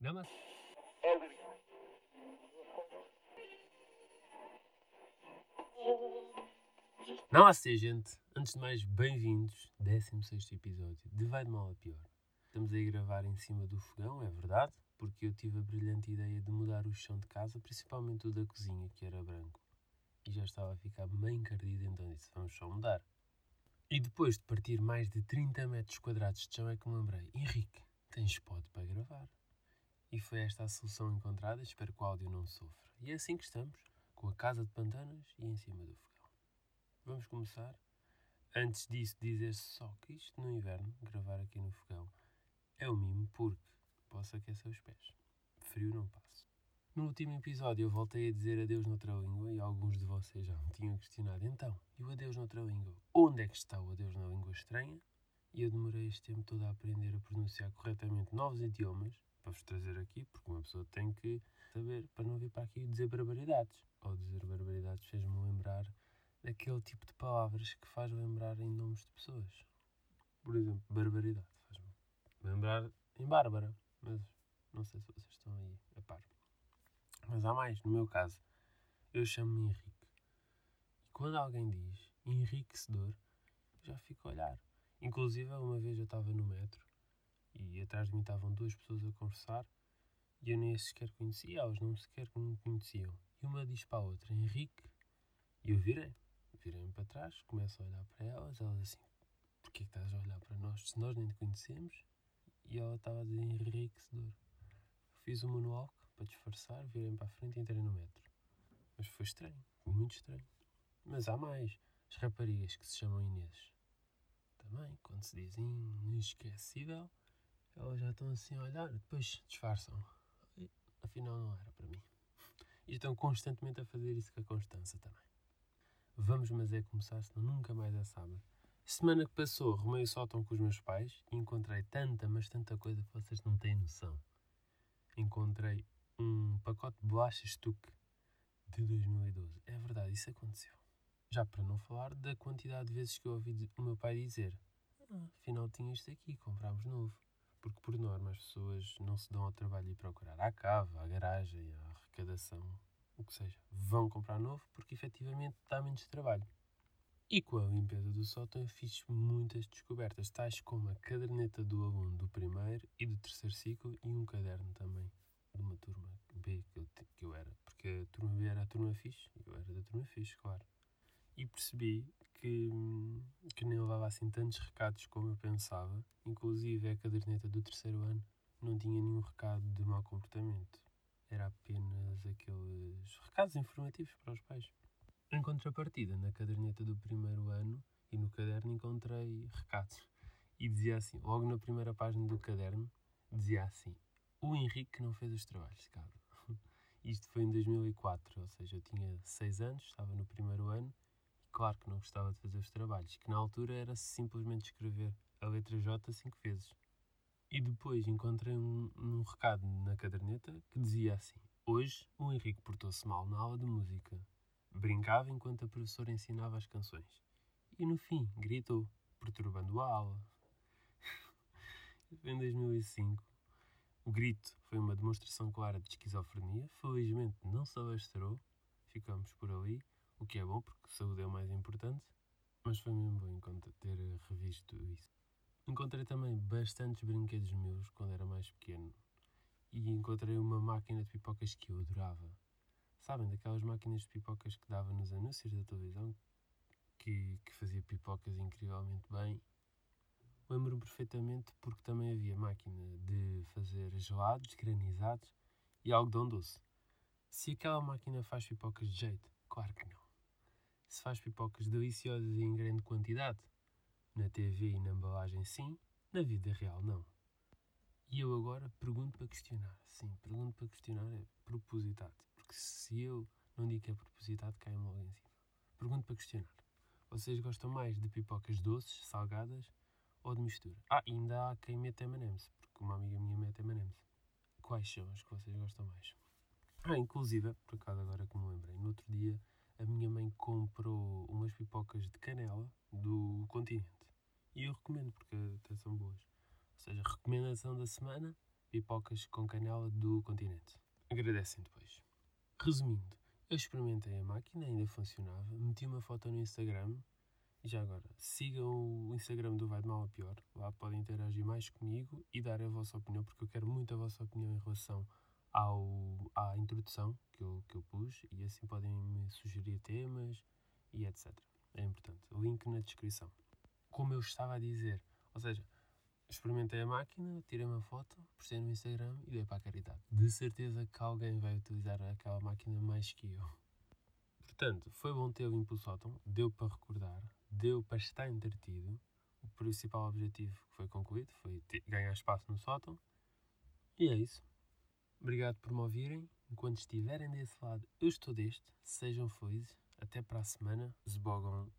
Namaste. Namaste, gente. Antes de mais, bem-vindos. 16 episódio de Vai de Mal a Pior. Estamos aí a gravar em cima do fogão, é verdade, porque eu tive a brilhante ideia de mudar o chão de casa, principalmente o da cozinha, que era branco. E já estava a ficar bem encardido, então disse: vamos só mudar. E depois de partir mais de 30 metros quadrados de chão, é que me lembrei: Henrique, tens spot para gravar. E foi esta a solução encontrada, espero que o áudio não sofra. E é assim que estamos, com a casa de pantanas e em cima do fogão. Vamos começar. Antes disso, dizer-se só que isto no inverno, gravar aqui no fogão, é o mimo porque posso aquecer os pés. Frio não passo. No último episódio eu voltei a dizer adeus noutra língua e alguns de vocês já me tinham questionado então, e o adeus noutra língua? Onde é que está o adeus na língua estranha? E eu demorei este tempo todo a aprender a pronunciar corretamente novos idiomas para vos trazer aqui, porque uma pessoa tem que saber para não vir para aqui dizer barbaridades. Ou dizer barbaridades fez-me lembrar daquele tipo de palavras que faz lembrar em nomes de pessoas. Por exemplo, barbaridade faz-me lembrar em Bárbara, mas não sei se vocês estão aí a par. Mas há mais, no meu caso, eu chamo-me Henrique. E quando alguém diz enriquecedor, já fico a olhar. Inclusive, uma vez eu estava no metro e atrás de mim estavam duas pessoas a conversar e eu nem sequer conhecia, elas não sequer me conheciam. E uma diz para a outra, Henrique, e eu virei. Virei-me para trás, começo a olhar para elas, elas assim, porquê que estás a olhar para nós se nós nem te conhecemos? E ela estava a dizer enriquecedor. Fiz o manual para disfarçar, virei para a frente e entrei no metro. Mas foi estranho, muito estranho. Mas há mais. As raparigas que se chamam Inês. Também, quando se diz inesquecível, elas já estão assim a olhar, depois disfarçam. Afinal, não era para mim. E estão constantemente a fazer isso com a Constança também. Vamos, mas é começar, senão nunca mais é sábado. Semana que passou, arrumei o sótão com os meus pais e encontrei tanta, mas tanta coisa que vocês não têm noção. Encontrei um pacote de bolachas Stuck de 2012. É verdade, isso aconteceu. Já para não falar da quantidade de vezes que eu ouvi o meu pai dizer: ah, afinal tinha isto aqui, comprámos novo. Porque por norma as pessoas não se dão ao trabalho de procurar à cava, à garagem, à arrecadação, o que seja. Vão comprar novo porque efetivamente dá menos trabalho. E com a limpeza do sótão eu fiz muitas descobertas, tais como a caderneta do aluno do primeiro e do terceiro ciclo e um caderno também de uma turma B que eu, que eu era. Porque a turma B era a turma fixe eu era da turma fixe, claro. E percebi que, que nem levava assim tantos recados como eu pensava. Inclusive a caderneta do terceiro ano não tinha nenhum recado de mau comportamento. Era apenas aqueles recados informativos para os pais. Em contrapartida, na caderneta do primeiro ano e no caderno encontrei recados. E dizia assim, logo na primeira página do caderno, dizia assim: O Henrique não fez os trabalhos, cabrão. Isto foi em 2004, ou seja, eu tinha 6 anos, estava no primeiro ano, claro que não gostava de fazer os trabalhos, que na altura era simplesmente escrever a letra J cinco vezes. E depois encontrei um, um recado na caderneta que dizia assim: Hoje o Henrique portou-se mal na aula de música. Brincava enquanto a professora ensinava as canções. E no fim gritou, perturbando a aula. em 2005. O grito foi uma demonstração clara de esquizofrenia. Felizmente não se alastrou. Ficamos por ali, o que é bom porque saúde é o mais importante. Mas foi mesmo bom ter revisto isso. Encontrei também bastantes brinquedos meus quando era mais pequeno. E encontrei uma máquina de pipocas que eu adorava. Sabem, daquelas máquinas de pipocas que dava nos anúncios da televisão, que, que fazia pipocas incrivelmente bem. Lembro-me perfeitamente porque também havia máquina de fazer gelados, granizados e algodão doce. Se aquela máquina faz pipocas de jeito, claro que não. Se faz pipocas deliciosas e em grande quantidade, na TV e na embalagem sim, na vida real não. E eu agora pergunto para questionar. Sim, pergunto para questionar é propositado. Porque se eu não digo que é propositado, cai-me logo em cima. Pergunto para questionar. Vocês gostam mais de pipocas doces, salgadas ou de mistura? Ah, ainda há quem mete M&M's, porque uma amiga minha mete M&M's. Quais são as que vocês gostam mais? Ah, inclusive, por acaso agora que me lembrei, no outro dia a minha mãe comprou umas pipocas de canela do continente. E eu recomendo, porque até são boas. Ou seja, recomendação da semana, pipocas com canela do continente. Agradecem depois. Resumindo, eu experimentei a máquina, ainda funcionava, meti uma foto no Instagram e já agora, sigam o Instagram do Vai de Mal a Pior, lá podem interagir mais comigo e dar a vossa opinião, porque eu quero muito a vossa opinião em relação ao, à introdução que eu, que eu pus e assim podem me sugerir temas e etc. É importante. Link na descrição. Como eu estava a dizer, ou seja, experimentei a máquina, tirei uma foto, postei no Instagram e dei para a caridade. De certeza que alguém vai utilizar aquela máquina mais que eu. Portanto, foi bom ter o Impulso Sótão, deu para recordar, deu para estar entretido. O principal objetivo que foi concluído foi ganhar espaço no sótão. E é isso. Obrigado por me ouvirem. Enquanto estiverem desse lado, eu estou deste. Sejam felizes. Até para a semana. Zbogam.